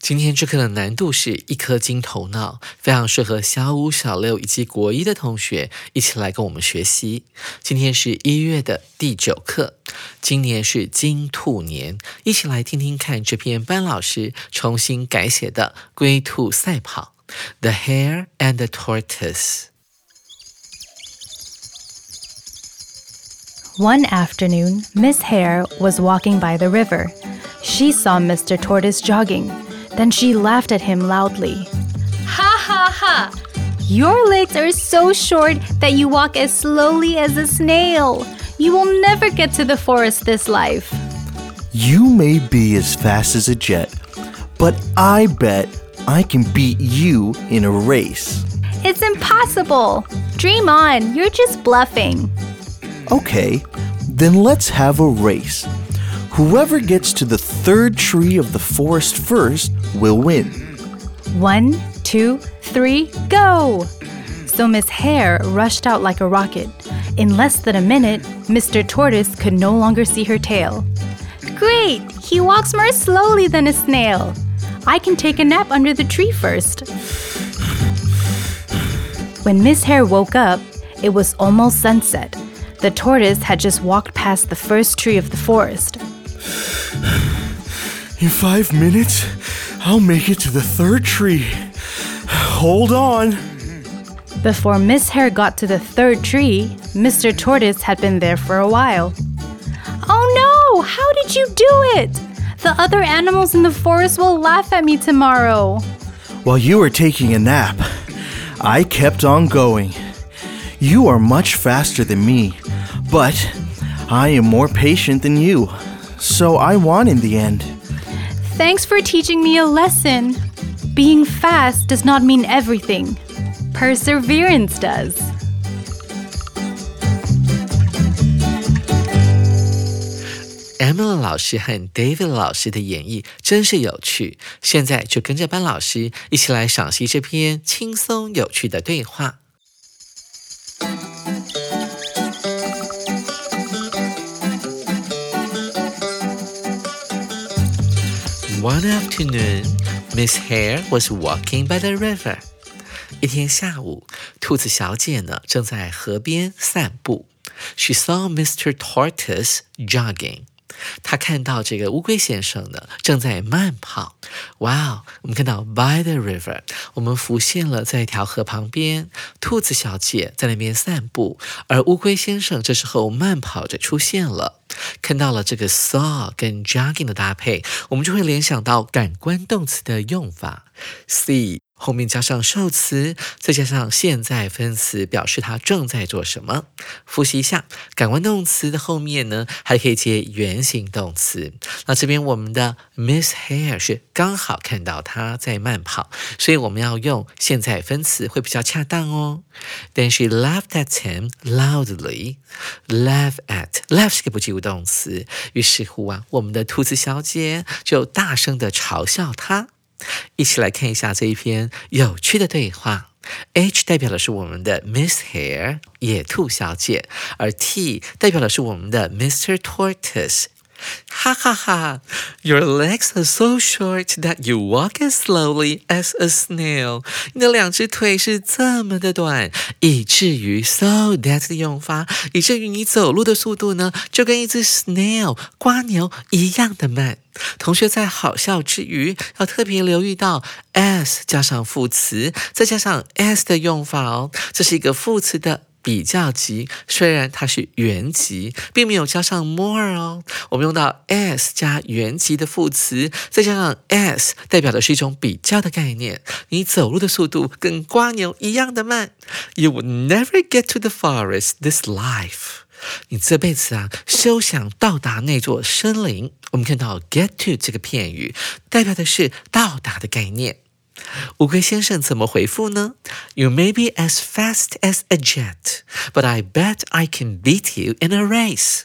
今天这课的难度是一颗金头脑，非常适合小五、小六以及国一的同学一起来跟我们学习。今天是一月的第九课，今年是金兔年，一起来听听看这篇班老师重新改写的《龟兔赛跑》。The Hare and the Tortoise. One afternoon, Miss Hare was walking by the river. She saw Mr. Tortoise jogging. Then she laughed at him loudly. Ha ha ha! Your legs are so short that you walk as slowly as a snail. You will never get to the forest this life. You may be as fast as a jet, but I bet I can beat you in a race. It's impossible. Dream on, you're just bluffing. Okay, then let's have a race. Whoever gets to the third tree of the forest first will win. One, two, three, go! So Miss Hare rushed out like a rocket. In less than a minute, Mr. Tortoise could no longer see her tail. Great! He walks more slowly than a snail. I can take a nap under the tree first. When Miss Hare woke up, it was almost sunset. The tortoise had just walked past the first tree of the forest. In five minutes, I'll make it to the third tree. Hold on. Before Miss Hare got to the third tree, Mr. Tortoise had been there for a while. Oh no! How did you do it? The other animals in the forest will laugh at me tomorrow. While you were taking a nap, I kept on going. You are much faster than me, but I am more patient than you, so I won in the end. Thanks for teaching me a lesson. Being fast does not mean everything, perseverance does. Emily 老师和 David 老师的演绎真是有趣。现在就跟着班老师一起来赏析这篇轻松有趣的对话。 One afternoon, Miss Hare was walking by the river. 一天下午，兔子小姐呢正在河边散步。She saw Mr. Tortoise jogging. 他看到这个乌龟先生呢，正在慢跑。哇哦，我们看到 by the river，我们浮现了在一条河旁边，兔子小姐在那边散步，而乌龟先生这时候慢跑着出现了。看到了这个 saw 跟 jogging 的搭配，我们就会联想到感官动词的用法，see。后面加上受词，再加上现在分词，表示他正在做什么。复习一下，感官动词的后面呢，还可以接原形动词。那这边我们的 Miss Hare 是刚好看到他在慢跑，所以我们要用现在分词会比较恰当哦。Then she laughed at him loudly. Laugh at laugh 是个不及物动词，于是乎啊，我们的兔子小姐就大声的嘲笑他。一起来看一下这一篇有趣的对话。H 代表的是我们的 Miss Hare 野兔小姐，而 T 代表的是我们的 Mr. Tortoise 哈哈哈！Your legs are so short that you walk as slowly as a snail。你的两只腿是这么的短，以至于 so that 的用法，以至于你走路的速度呢，就跟一只 snail 瓜牛一样的慢。同学在好笑之余，要特别留意到 s 加上副词，再加上 s 的用法哦，这是一个副词的。比较级虽然它是原级，并没有加上 more 哦。我们用到 s 加原级的副词，再加上 s 代表的是一种比较的概念。你走路的速度跟瓜牛一样的慢。You will never get to the forest this life。你这辈子啊，休想到达那座森林。我们看到 get to 这个片语，代表的是到达的概念。乌龟先生怎么回复呢？You may be as fast as a jet, but I bet I can beat you in a race.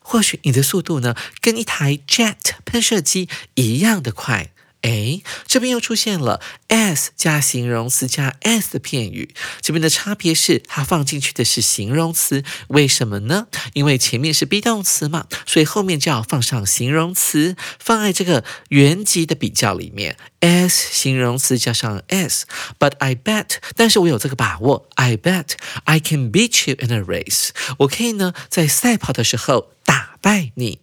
或许你的速度呢，跟一台 jet 喷射机一样的快。哎，这边又出现了 s 加形容词加 s 的片语，这边的差别是它放进去的是形容词，为什么呢？因为前面是 be 动词嘛，所以后面就要放上形容词，放在这个原级的比较里面。s 形容词加上 s，but I bet，但是我有这个把握，I bet I can beat you in a race，我可以呢在赛跑的时候打败你。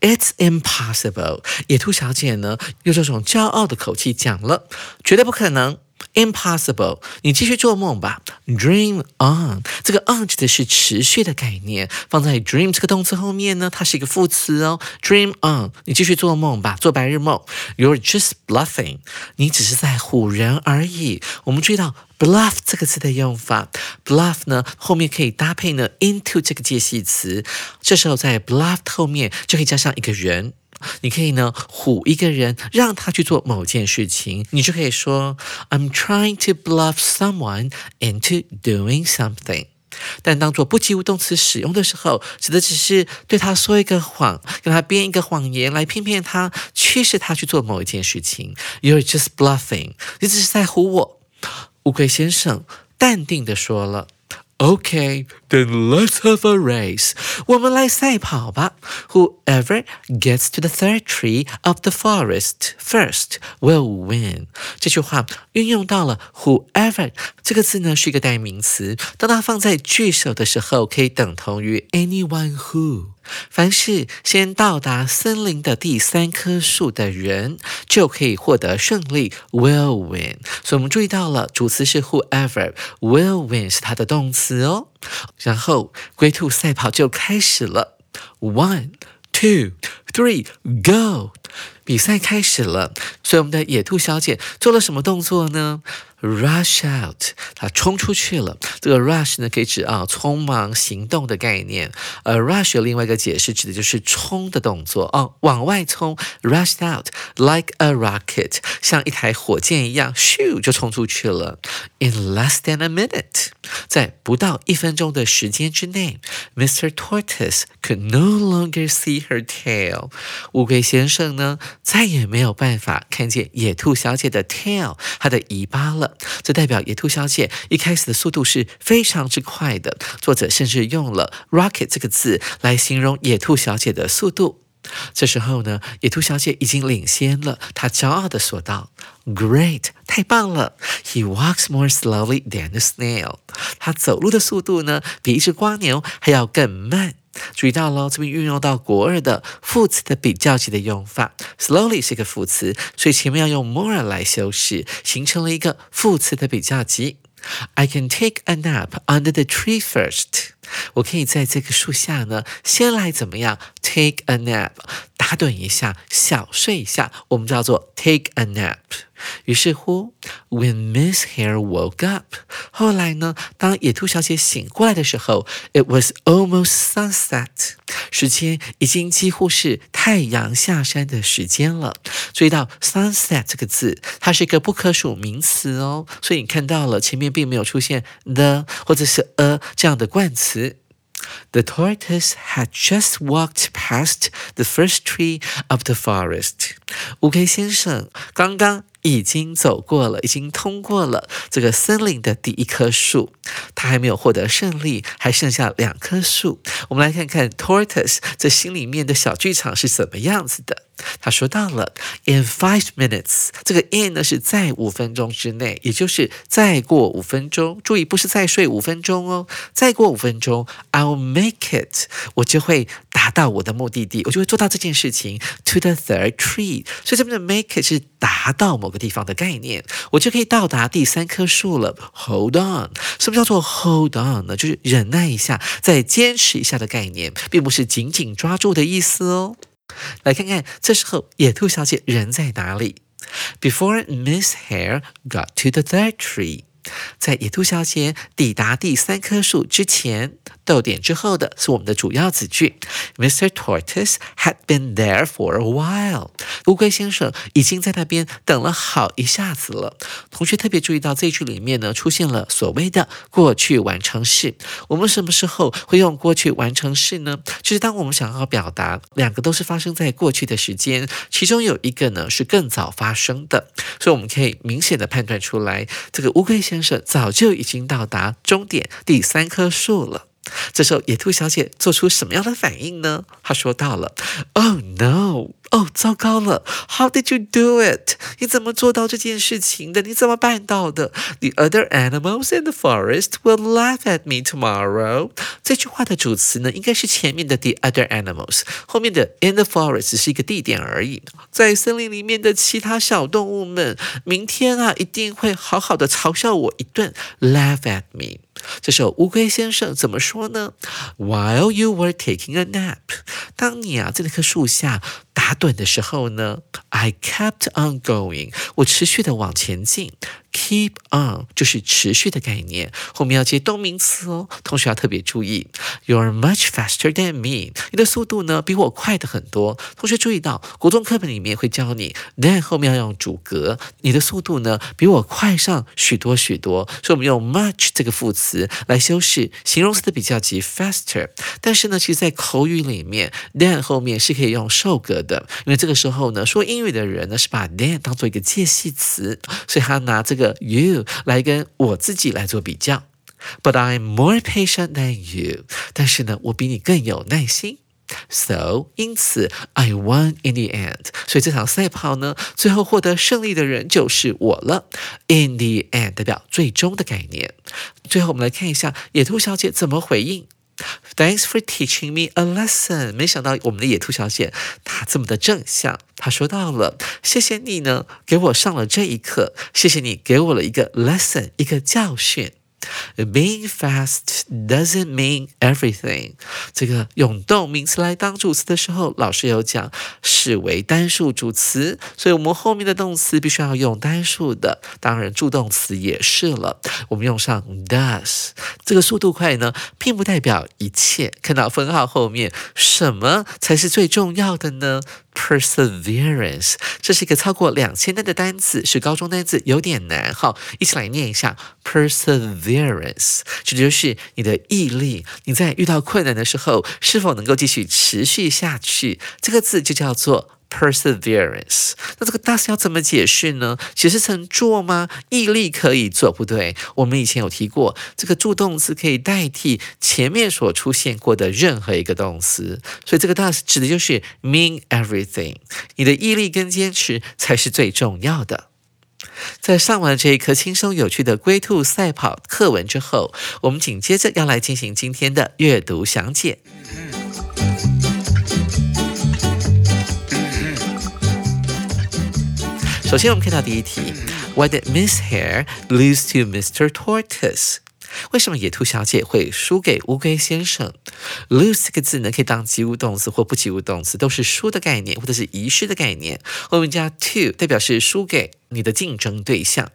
It's impossible。野兔小姐呢，用这种骄傲的口气讲了，绝对不可能。Impossible，你继续做梦吧。Dream on，这个 on 指的是持续的概念，放在 dream 这个动词后面呢，它是一个副词哦。Dream on，你继续做梦吧，做白日梦。You're just bluffing，你只是在唬人而已。我们注意到 bluff 这个词的用法，bluff 呢后面可以搭配呢 into 这个介系词，这时候在 bluff 后面就可以加上一个人。你可以呢唬一个人，让他去做某件事情，你就可以说 I'm trying to bluff someone into doing something。但当做不及物动词使用的时候，指的只是对他说一个谎，跟他编一个谎言来骗骗他，驱使他去做某一件事情。You're just bluffing，你只是在唬我。乌龟先生淡定的说了。Okay, then let's have a race. 我们来赛跑吧。Whoever gets to the third tree of the forest first will win. 这句话运用到了 whoever 这个字呢，是一个代名词。当它放在句首的时候，可以等同于 anyone who。 凡是先到达森林的第三棵树的人，就可以获得胜利，will win。所以，我们注意到了主词是 whoever，will win 是它的动词哦。然后，龟兔赛跑就开始了，one two three go，比赛开始了。所以，我们的野兔小姐做了什么动作呢？Rush out，她冲出去了。这个 rush 呢，可以指啊匆忙行动的概念。而 rush 有另外一个解释，指的就是冲的动作哦，往外冲。Rushed out like a rocket，像一台火箭一样，咻就冲出去了。In less than a minute，在不到一分钟的时间之内，Mr. Tortoise could no longer see her tail。乌龟先生呢，再也没有办法看见野兔小姐的 tail，它的尾巴了。这代表野兔小姐一开始的速度是非常之快的。作者甚至用了 “rocket” 这个字来形容野兔小姐的速度。这时候呢，野兔小姐已经领先了。她骄傲地说道：“Great，太棒了！He walks more slowly than a snail。他走路的速度呢，比一只蜗牛还要更慢。”注意到喽，这边运用到国二的副词的比较级的用法，slowly 是一个副词，所以前面要用 more 来修饰，形成了一个副词的比较级。I can take a nap under the tree first。我可以在这个树下呢，先来怎么样？Take a nap，打盹一下，小睡一下，我们叫做 take a nap。于是乎，When Miss Hare woke up，后来呢，当野兔小姐醒过来的时候，It was almost sunset，时间已经几乎是太阳下山的时间了。注意到 sunset 这个字，它是一个不可数名词哦，所以你看到了前面并没有出现 the 或者是 a 这样的冠词。The tortoise had just walked past the first tree of the forest。乌龟先生刚刚已经走过了，已经通过了这个森林的第一棵树，他还没有获得胜利，还剩下两棵树。我们来看看 Tortoise 这心里面的小剧场是怎么样子的。他说到了，in five minutes，这个 in 呢是在五分钟之内，也就是再过五分钟。注意，不是再睡五分钟哦，再过五分钟，I'll make it，我就会达到我的目的地，我就会做到这件事情。To the third tree，所以这边的 make it 是达到某个地方的概念，我就可以到达第三棵树了。Hold on，什么叫做 hold on 呢？就是忍耐一下，再坚持一下的概念，并不是紧紧抓住的意思哦。来看看，这时候野兔小姐人在哪里？Before Miss Hare got to the third tree，在野兔小姐抵达第三棵树之前。逗点之后的是我们的主要子句，Mr. Tortoise had been there for a while。乌龟先生已经在那边等了好一下子了。同学特别注意到这句里面呢，出现了所谓的过去完成式。我们什么时候会用过去完成式呢？就是当我们想要表达两个都是发生在过去的时间，其中有一个呢是更早发生的，所以我们可以明显的判断出来，这个乌龟先生早就已经到达终点第三棵树了。这时候，野兔小姐做出什么样的反应呢？她说到了：“Oh no！” 哦，糟糕了！How did you do it？你怎么做到这件事情的？你怎么办到的？The other animals in the forest will laugh at me tomorrow。这句话的主词呢，应该是前面的 the other animals，后面的 in the forest 只是一个地点而已。在森林里面的其他小动物们，明天啊，一定会好好的嘲笑我一顿，laugh at me。这首乌龟先生怎么说呢？While you were taking a nap，当你啊在那棵树下。打盹的时候呢，I kept on going，我持续的往前进。Keep on 就是持续的概念，后面要接动名词哦。同学要特别注意，You're much faster than me，你的速度呢比我快的很多。同学注意到，国中课本里面会教你，then 后面要用主格，你的速度呢比我快上许多许多。所以我们用 much 这个副词来修饰形容词的比较级 faster。但是呢，其实在口语里面，then 后面是可以用受格的，因为这个时候呢，说英语的人呢是把 then 当做一个介系词，所以他拿这个。个 you 来跟我自己来做比较，But I'm more patient than you。但是呢，我比你更有耐心。So，因此，I won in the end。所以这场赛跑呢，最后获得胜利的人就是我了。In the end 代表最终的概念。最后，我们来看一下野兔小姐怎么回应。Thanks for teaching me a lesson。没想到我们的野兔小姐她这么的正向，她说到了，谢谢你呢，给我上了这一课，谢谢你给我了一个 lesson，一个教训。Being fast doesn't mean everything。这个用动名词来当主词的时候，老师有讲视为单数主词，所以我们后面的动词必须要用单数的。当然，助动词也是了，我们用上 does。这个速度快呢，并不代表一切。看到分号后面，什么才是最重要的呢？Perseverance，这是一个超过两千单的单词，是高中单词，有点难。哈，一起来念一下 Perseverance，指的就是你的毅力。你在遇到困难的时候，是否能够继续持续下去？这个字就叫做。Perseverance，那这个 does 要怎么解释呢？解释成做吗？毅力可以做，不对。我们以前有提过，这个助动词可以代替前面所出现过的任何一个动词，所以这个 does 指的就是 mean everything。你的毅力跟坚持才是最重要的。在上完这一课轻松有趣的龟兔赛跑课文之后，我们紧接着要来进行今天的阅读详解。首先，我们看到第一题：Why did Miss Hare lose to Mr. Tortoise？为什么野兔小姐会输给乌龟先生？lose 这个字呢，可以当及物动词或不及物动词，都是输的概念或者是遗失的概念。后面加 to 代表是输给你的竞争对象。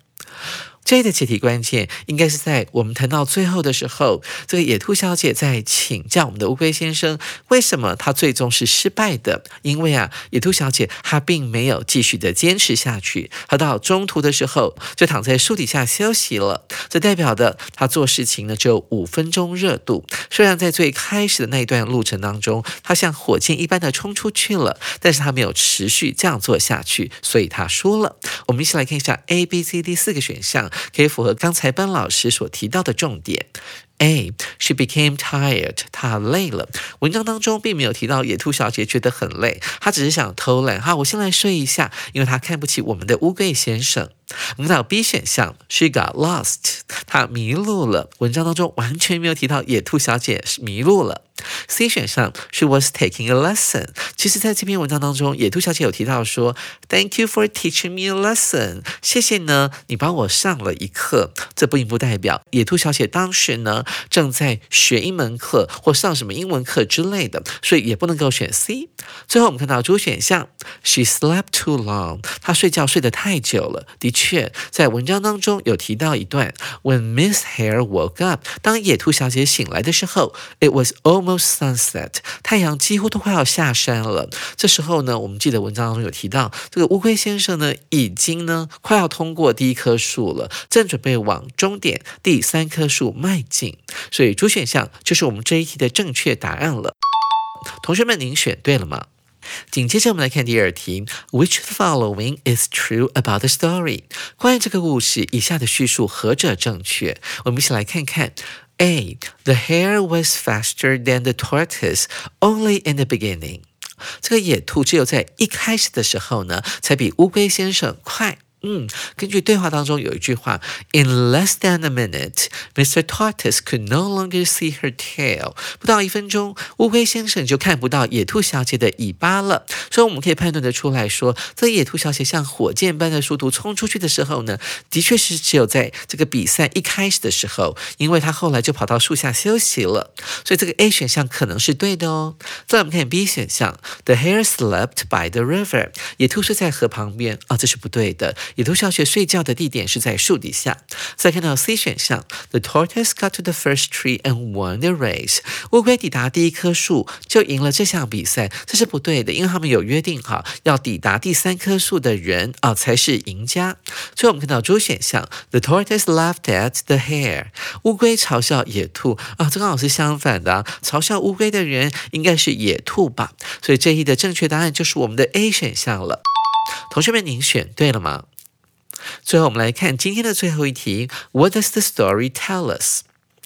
这的解题关键应该是在我们谈到最后的时候，这个野兔小姐在请教我们的乌龟先生，为什么她最终是失败的？因为啊，野兔小姐她并没有继续的坚持下去，她到中途的时候就躺在树底下休息了。这代表的她做事情呢只有五分钟热度。虽然在最开始的那一段路程当中，她像火箭一般的冲出去了，但是她没有持续这样做下去，所以她输了。我们一起来看一下 A、B、C、D 四个选项。可以符合刚才班老师所提到的重点。A. She became tired. 她累了。文章当中并没有提到野兔小姐觉得很累，她只是想偷懒。哈，我先来睡一下，因为她看不起我们的乌龟先生。我们到 B 选项，She got lost. 她迷路了。文章当中完全没有提到野兔小姐迷路了。C 选项，She was taking a lesson。其实，在这篇文章当中，野兔小姐有提到说，Thank you for teaching me a lesson。谢谢呢，你帮我上了一课。这并不代表野兔小姐当时呢正在学一门课或上什么英文课之类的，所以也不能够选 C。最后，我们看到 D 选项，She slept too long。她睡觉睡得太久了。的确，在文章当中有提到一段，When Miss Hare woke up，当野兔小姐醒来的时候，It was Almost sunset，太阳几乎都快要下山了。这时候呢，我们记得文章当中有提到，这个乌龟先生呢，已经呢快要通过第一棵树了，正准备往终点第三棵树迈进。所以主选项就是我们这一题的正确答案了。同学们，您选对了吗？紧接着我们来看第二题，Which following is true about the story？关于这个故事，以下的叙述何者正确？我们一起来看看。A. The hare was faster than the tortoise only in the beginning. 这个野兔只有在一开始的时候呢，才比乌龟先生快。嗯，根据对话当中有一句话，In less than a minute, Mr. Tortoise could no longer see her tail。不到一分钟，乌龟先生就看不到野兔小姐的尾巴了。所以我们可以判断得出来说，这野兔小姐像火箭般的速度冲出去的时候呢，的确是只有在这个比赛一开始的时候，因为她后来就跑到树下休息了。所以这个 A 选项可能是对的哦。再我们看 B 选项，The hare slept by the river。野兔睡在河旁边啊，这是不对的。野兔上学睡觉的地点是在树底下。再看到 C 选项，The tortoise got to the first tree and won the race。乌龟抵达第一棵树就赢了这项比赛，这是不对的，因为他们有约定哈，要抵达第三棵树的人啊才是赢家。最后我们看到 D 选项，The tortoise laughed at the hare。乌龟嘲笑野兔啊，这刚好是相反的，啊，嘲笑乌龟的人应该是野兔吧？所以这一的正确答案就是我们的 A 选项了。同学们，您选对了吗？最后，我们来看今天的最后一题。What does the story tell us？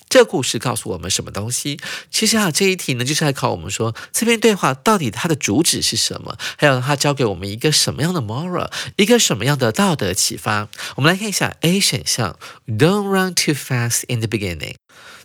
这故事告诉我们什么东西？其实啊，这一题呢，就是来考我们说，这篇对话到底它的主旨是什么？还有它教给我们一个什么样的 moral，一个什么样的道德启发？我们来看一下 A 选项：Don't run too fast in the beginning。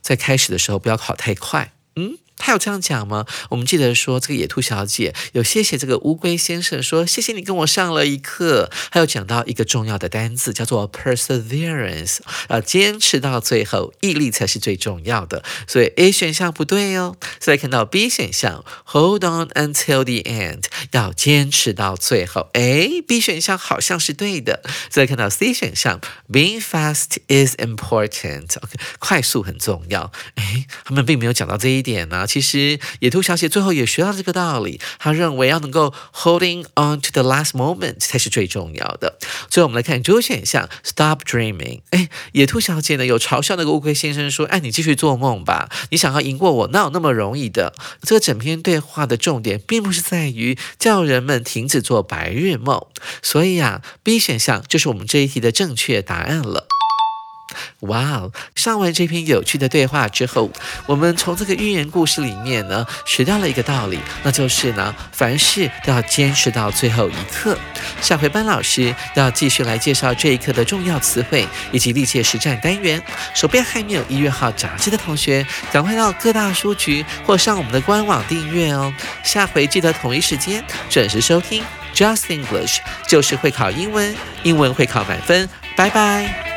在开始的时候，不要跑太快。嗯。他有这样讲吗？我们记得说，这个野兔小姐有谢谢这个乌龟先生，说谢谢你跟我上了一课。还有讲到一个重要的单字，叫做 perseverance，要坚持到最后，毅力才是最重要的。所以 A 选项不对哦。再来看到 B 选项，hold on until the end，要坚持到最后。哎，B 选项好像是对的。再来看到 C 选项，being fast is important，OK，快速很重要。哎，他们并没有讲到这一点呢。其实野兔小姐最后也学到这个道理，她认为要能够 holding on to the last moment 才是最重要的。最后我们来看主选项 stop dreaming。哎，野兔小姐呢有嘲笑那个乌龟先生说：“哎，你继续做梦吧，你想要赢过我哪有那么容易的？”这个整篇对话的重点并不是在于叫人们停止做白日梦，所以啊，B 选项就是我们这一题的正确答案了。哇哦！上完这篇有趣的对话之后，我们从这个寓言故事里面呢，学到了一个道理，那就是呢，凡事都要坚持到最后一刻。下回班老师要继续来介绍这一课的重要词汇以及历届实战单元。手边还没有一月号杂志的同学，赶快到各大书局或上我们的官网订阅哦。下回记得同一时间准时收听 Just English，就是会考英文，英文会考满分。拜拜。